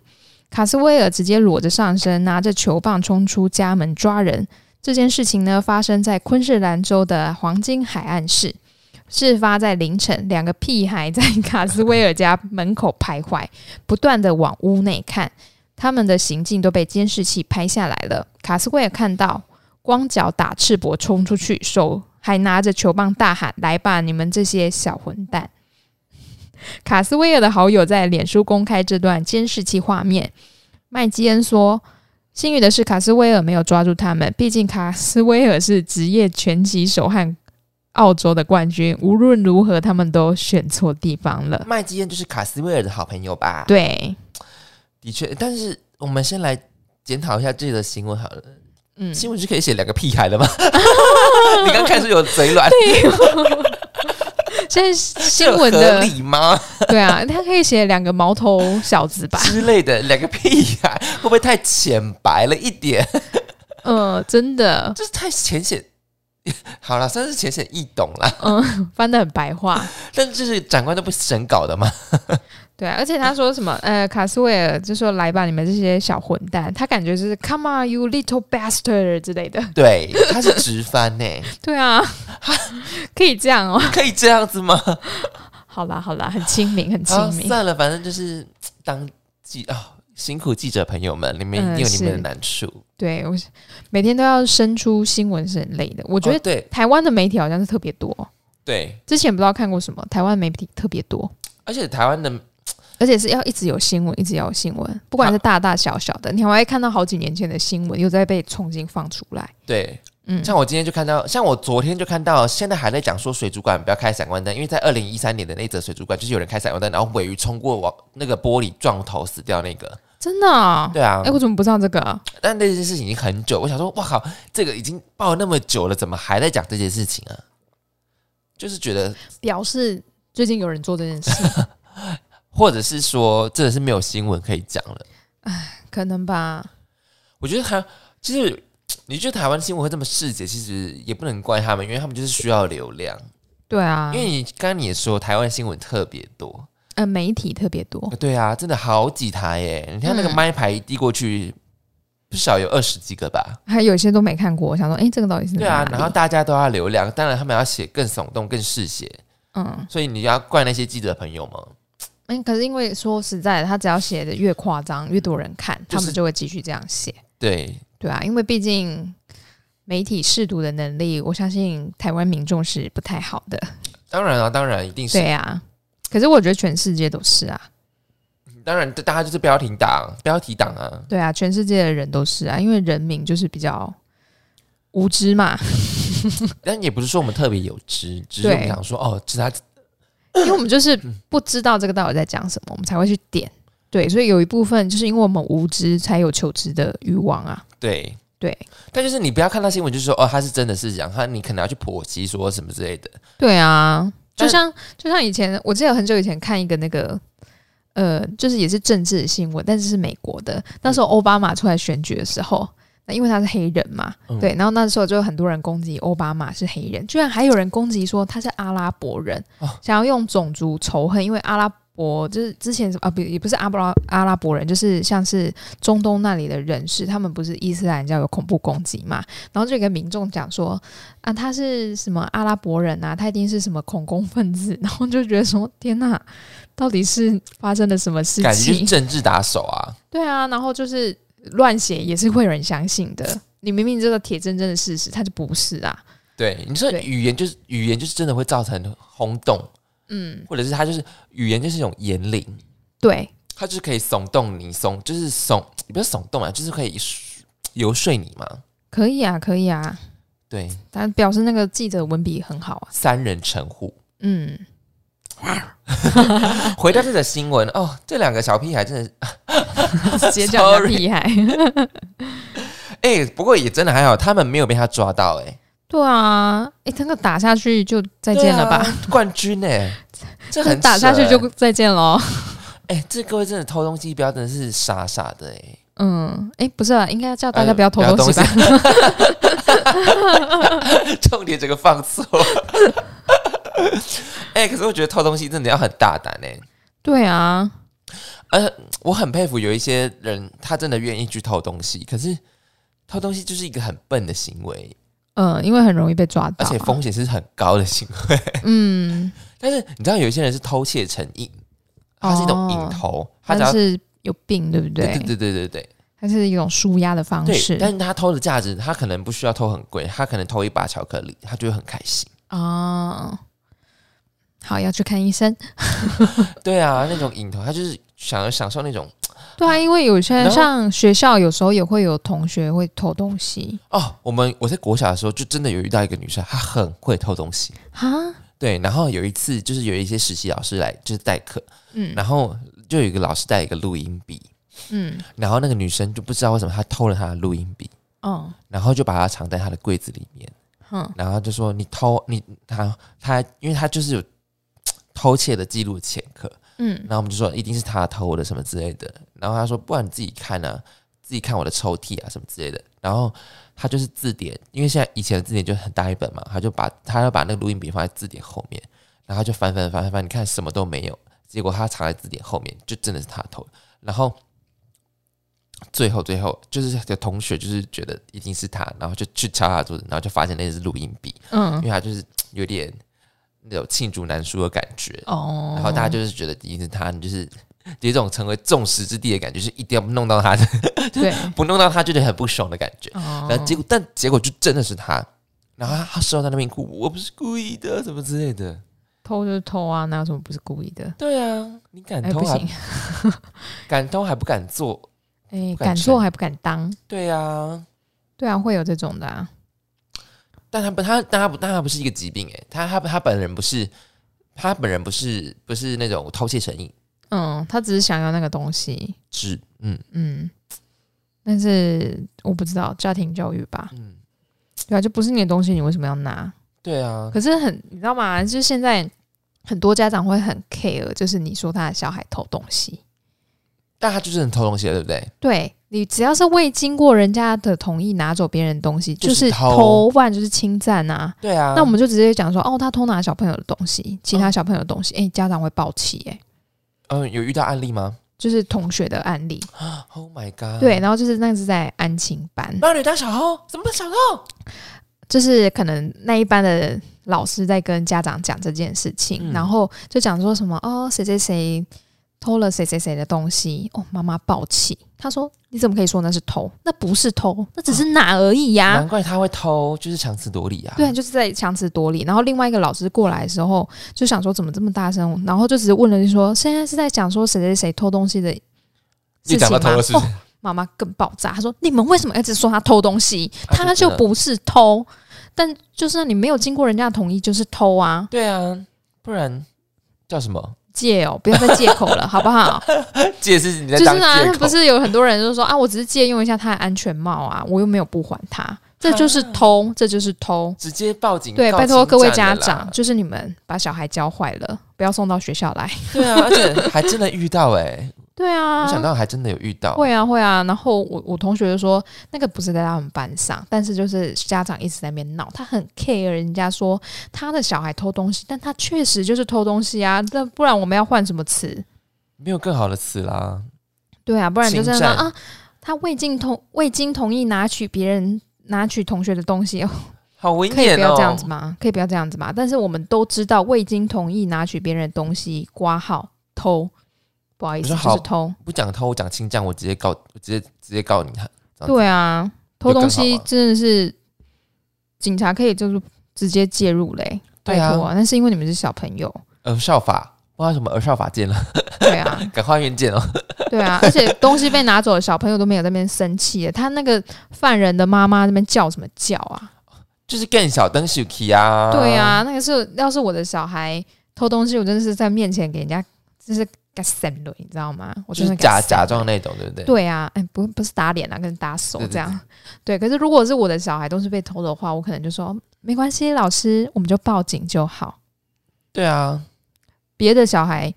卡斯威尔直接裸着上身，拿着球棒冲出家门抓人。这件事情呢，发生在昆士兰州的黄金海岸市。事发在凌晨，两个屁孩在卡斯威尔家门口徘徊，不断的往屋内看，他们的行径都被监视器拍下来了。卡斯威尔看到，光脚打赤膊冲出去，手还拿着球棒大喊：“来吧，你们这些小混蛋！”卡斯威尔的好友在脸书公开这段监视器画面。麦基恩说：“幸运的是，卡斯威尔没有抓住他们，毕竟卡斯威尔是职业拳击手和澳洲的冠军。无论如何，他们都选错地方了。麦基恩就是卡斯威尔的好朋友吧？，对，的确。但是我们先来检讨一下自己的新闻好了。嗯，新闻是可以写两个屁孩的吗？你刚开始有嘴软，现在新这合闻的理吗对啊，他可以写两个毛头小子吧？之类的？两个屁孩会不会太浅白了一点？嗯，真的，就是太浅显。好了，算是浅显易懂了。嗯，翻的很白话。但就是长官都不审稿的嘛。对啊，而且他说什么？呃，卡斯维尔就说：“来吧，你们这些小混蛋。”他感觉就是 “Come on, you little bastard” 之类的。对，他是直翻呢，对啊，可以这样哦。可以这样子吗？好啦好啦，很亲民，很亲好，民。算了，反正就是当记啊、辛苦记者朋友们，你们嗯一定有你们的难处。对我每天都要生出新闻是很累的。我觉得哦对台湾的媒体好像是特别多，对，之前不知道看过什么，台湾媒体特别多，而且台湾的而且是要一直有新闻，一直要有新闻，不管是大大小小的，你还会看到好几年前的新闻又在被重新放出来。对，嗯，像我今天就看到，像我昨天就看到，现在还在讲说水族馆不要开闪光灯，因为在二零一三年的那则水族馆就是有人开闪光灯，然后尾鱼冲过往那个玻璃撞头死掉那个。真的啊？对啊哎、，我怎么不知道这个啊？但那件事情已经很久，我想说，哇靠，这个已经爆了那么久了，怎么还在讲这件事情啊？就是觉得，表示最近有人做这件事，或者是说，真的是没有新闻可以讲了。可能吧？我觉得台，其实你觉得台湾新闻会这么嗜血，其实也不能怪他们，因为他们就是需要流量。对啊，因为你刚刚你也说，台湾新闻特别多，呃，媒体特别多，对啊，真的好几台耶！你看那个嗯麦牌递过去，不少有二十几个吧？还有一些都没看过，我想说，哎、这个到底是对啊，然后大家都要流量，当然他们要写更耸动、更嗜血，嗯，所以你要怪那些记者朋友吗？哎、可是因为说实在的，他只要写的越夸张，越多人看，就是他们就会继续这样写。对，对啊，因为毕竟媒体试读的能力，我相信台湾民众是不太好的。当然啊，当然一定是，对啊，可是我觉得全世界都是啊。当然大家就是标题党，标题党啊。对啊，全世界的人都是啊，因为人民就是比较无知嘛，但也不是说我们特别有知，只是我们想说，哦，其他因为我们就是不知道这个到底在讲什么，我们才会去点。对，所以有一部分就是因为我们无知，才有求知的欲望啊。对。对，但就是你不要看到新闻就说哦，他是真的是这样，他你可能要去剖析说什么之类的。对啊，就像就像以前，我记得很久以前看一个那个，呃，就是也是政治新闻，但是是美国的。那时候奥巴马出来选举的时候，那因为他是黑人嘛，嗯对，然后那时候就有很多人攻击奥巴马是黑人，居然还有人攻击说他是阿拉伯人，哦想要用种族仇恨，因为阿拉伯就是之前啊不也不是阿拉阿拉伯人，就是像是中东那里的人士，他们不是伊斯兰教有恐怖攻击嘛，然后就有个民众讲说啊他是什么阿拉伯人啊，他一定是什么恐攻分子，然后就觉得说天呐，到底是发生了什么事感觉是情？政治打手啊。对啊，然后就是乱写也是会有人相信的。你明明知道铁铮铮的事实，它就不是啊。对，你说语言就是语言，就是真的会造成轰动，嗯，或者是它就是语言就是一种言灵，对，它就是可以耸动你耸，就是耸，你不要耸动啊，就是可以游说你嘛。可以啊，可以啊。对，但表示那个记者文笔很好啊。三人成虎。嗯，回到这个新闻哦，这两个小屁孩真的是，直接叫人 Sorry 家屁孩。哎、不过也真的还好，他们没有被他抓到、哎，对啊，哎，这个打下去就再见了吧？冠军哎、这很打下去就再见喽。哎、这各位真的偷东西不要真的是傻傻的哎、嗯，哎，不是啊，应该叫大家呃不要偷东西吧？重点这个放错。哎、可是我觉得偷东西真的要很大胆哎、对啊，呃，我很佩服有一些人，他真的愿意去偷东西，可是偷东西就是一个很笨的行为，嗯，因为很容易被抓到啊，而且风险是很高的行为。嗯，但是你知道，有一些人是偷窃成瘾，他是一种瘾头，他只要是有病，对不对对对对对对它是一种舒压的方对，式但是他偷的价值，他可能不需要偷很贵，他可能偷一把巧克力，他就会很开心。哦。好，要去看医生。对啊，那种瘾头，他就是想要享受那种对啊，因为有些然后像学校有时候也会有同学会偷东西哦。我们我在国小的时候，就真的有遇到一个女生，她很会偷东西。哈，对，然后有一次就是有一些实习老师来就是代课，嗯然后就有一个老师带一个录音笔，嗯，然后那个女生就不知道为什么她偷了他的录音笔，哦，然后就把它藏在他的柜子里面，嗯，然后就说你偷你他他，因为他就是有偷窃的记录前科，嗯。然后我们就说一定是他偷的什么之类的，然后他说不然你自己看啊，自己看我的抽屉啊什么之类的，然后他就是字典，因为现在以前的字典就很大一本嘛，他就把他要把那个录音笔放在字典后面，然后就翻翻翻翻翻，你看什么都没有，结果他藏在字典后面，就真的是他偷，然后。最后，最后就是有同学就是觉得一定是他，然后就去敲他桌子，然后就发现那是录音笔，嗯因嗯，为他就是有点那种罄竹难书的感觉，哦，然后大家就是觉得一定是他，你就是 有一种成为众矢之的的感觉，就是一定要弄到他的，对，不弄到他就觉得很不爽的感觉。哦然后结果，但结果就真的是他，然后他他事后在那边哭，我不是故意的，什么之类的。偷就是偷啊，哪有什么不是故意的？对啊，你敢哎，偷还、不行，敢偷还不敢做？哎，不敢敢做还不敢当，对啊，对啊，会有这种的啊，但他不他但他不但他不是一个疾病哎、他他他本人不是他本人不是不是那种偷窃成瘾，嗯，他只是想要那个东西，是嗯。嗯，但是我不知道家庭教育吧，嗯，对啊，就不是你的东西，你为什么要拿？对啊，可是很，你知道吗？就是现在很多家长会很 care，就是你说他的小孩偷东西，但他就是很偷东西的，对不对？对你只要是未经过人家的同意拿走别人的东西，就就是是偷偷，不然就是侵占啊。对啊，那我们就直接讲说，哦，他偷拿小朋友的东西，其他小朋友的东西，哎、家长会爆气，哎，嗯、有遇到案例吗就是同学的案例，？Oh my god！对，，然后就是那是在安亲班，那你当小偷，怎么当小偷？就是可能那一班的老师在跟家长讲这件事情，嗯然后就讲说什么哦，谁谁谁偷了谁谁谁的东西，哦，妈妈暴气，他说你怎么可以说那是偷？那不是偷，那只是拿而已呀、难怪他会偷，就是强词夺理啊。对，就是在强词夺理。然后另外一个老师过来的时候，就想说怎么这么大声，然后就只是问了，就说现在是在讲说谁谁谁偷东西的事情吗？到偷了是不是？哦，妈妈更爆炸，她说你们为什么一直说他偷东西？他就不是偷，但就是你没有经过人家的同意就是偷啊，对啊，不然叫什么？借哦，不要再借口了，好不好？借是你在就是啊不是有很多人就说啊，我只是借用一下他的安全帽啊，我又没有不还他，这就是偷，这就是偷。直接报警。对，拜托各位家长，就是你们把小孩教坏了，不要送到学校来。对啊，而且还真的遇到哎，对啊，没想到还真的有遇到。会啊会啊。然后我我同学就说，那个不是在他们班上，但是就是家长一直在那边闹，他很 care 人家说他的小孩偷东西，但他确实就是偷东西啊，那不然我们要换什么词？没有更好的词啦。对啊，不然就是说啊，他未经同未经同意拿取别人拿取同学的东西，哦 好危可以险哦！不要这样子吗？可以不要这样子吗？但是我们都知道，未经同意拿取别人的东西，挂号偷，不好意思，就是偷。不讲偷，我讲侵占，我直接告，我直接直接告你对啊，偷东西啊真的是警察可以就是直接介入嘞、拜对啊那是因为你们是小朋友。呃少法，不知道什么儿少法见了，对啊，赶快原件哦。对啊，而且东西被拿走了小朋友都没有在那边生气耶，他那个犯人的妈妈那边叫什么叫啊？就是更小灯 s h 啊。对，啊，那个是要是我的小孩偷东西，我真的是在面前给人家就是给扇了，你知道吗？我就是假假装那种，对不对？对啊，哎，不不是打脸啊，跟打手对对这样。对，可是如果是我的小孩都是被偷的话，我可能就说没关系，老师，我们就报警就好。对啊，别的小孩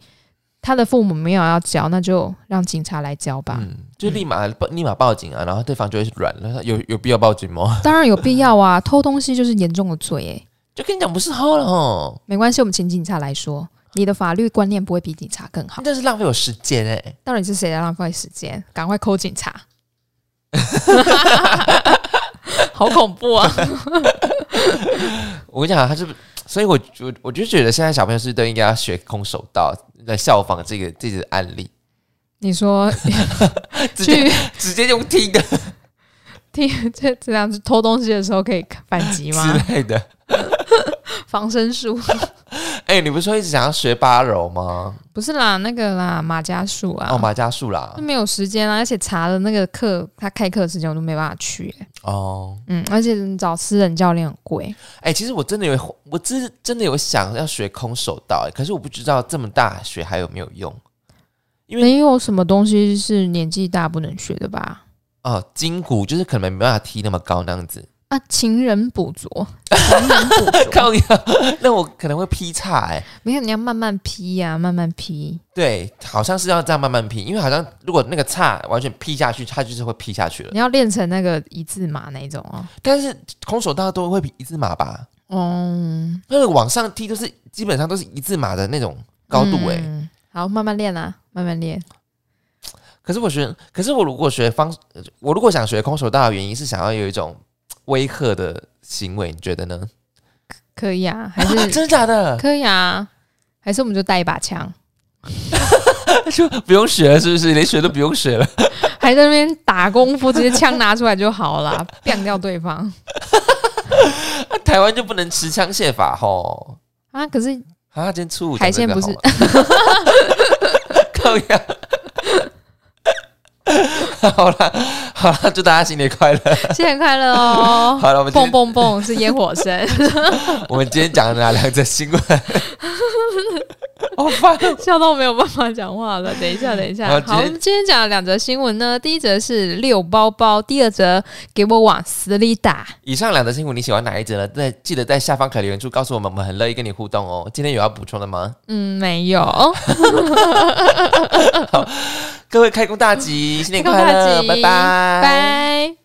他的父母没有要教，那就让警察来教吧。嗯，就立马报立马报警啊，然后对方就会软了。有有必要报警吗？当然有必要啊，偷东西就是严重的罪诶、就跟你讲不是偷了哦，没关系，我们请警察来说，你的法律观念不会比警察更好。但是浪费我时间哎、到底是谁在浪费时间？赶快扣警察！好恐怖啊！我跟你讲，他是，所以我我我就觉得现在小朋友是都应该要学空手道，来效仿这个这个案例，你说 直接去直接用听的听这这样子偷东西的时候可以反击吗？之类的。防身术 哎、你不是说一直想要学八柔吗？不是啦，那个啦，马家术啊，哦，马家术啦那。没有时间啊，而且查了那个课，他开课时间我都没办法去、欸哦，嗯，而且找私人教练很贵。哎、其实我真的有，我真真的有想要学空手道、哎，可是我不知道这么大学还有没有用。因为没有什么东西是年纪大不能学的吧？哦，筋骨就是可能没办法踢那么高那样子。啊，情人捕捉，情人捕捉，靠呀，那我可能会劈叉哎、没有，你要慢慢劈呀、慢慢劈。对，好像是要这样慢慢劈，因为好像如果那个叉完全劈下去，它就是会劈下去了。你要练成那个一字马那一种哦。但是空手道都会比一字马吧？嗯，那个往上踢都是基本上都是一字马的那种高度哎、嗯好，慢慢练啊，慢慢练。可是我学，可是我如果学方，我如果想学空手道的原因是想要有一种威吓的行为，你觉得呢？可以啊，还是真的假的？可以啊，还是我们就带一把枪，就不用学了，是不是？连学都不用学了。还在那边打功夫，直接枪拿出来就好了，干掉对方台湾就不能持枪械法吼？啊！可是啊，今天初五海鲜不是靠呀。好了好了，祝大家新年快乐！新年快乐哦！好了，我们蹦蹦蹦是烟火声，我们今天讲的哪两则新闻？好 烦哦！笑到没有办法讲话了。等一下，等一下。好，我们今天讲的两则新闻呢，第一则是六包包，第二则给我往死里打。以上两则新闻你喜欢哪一则呢？在记得在下方可留言处告诉我们，我们很乐意跟你互动哦。今天有要补充的吗？嗯，没有。好各位开工大吉，新年开工快乐，拜，拜。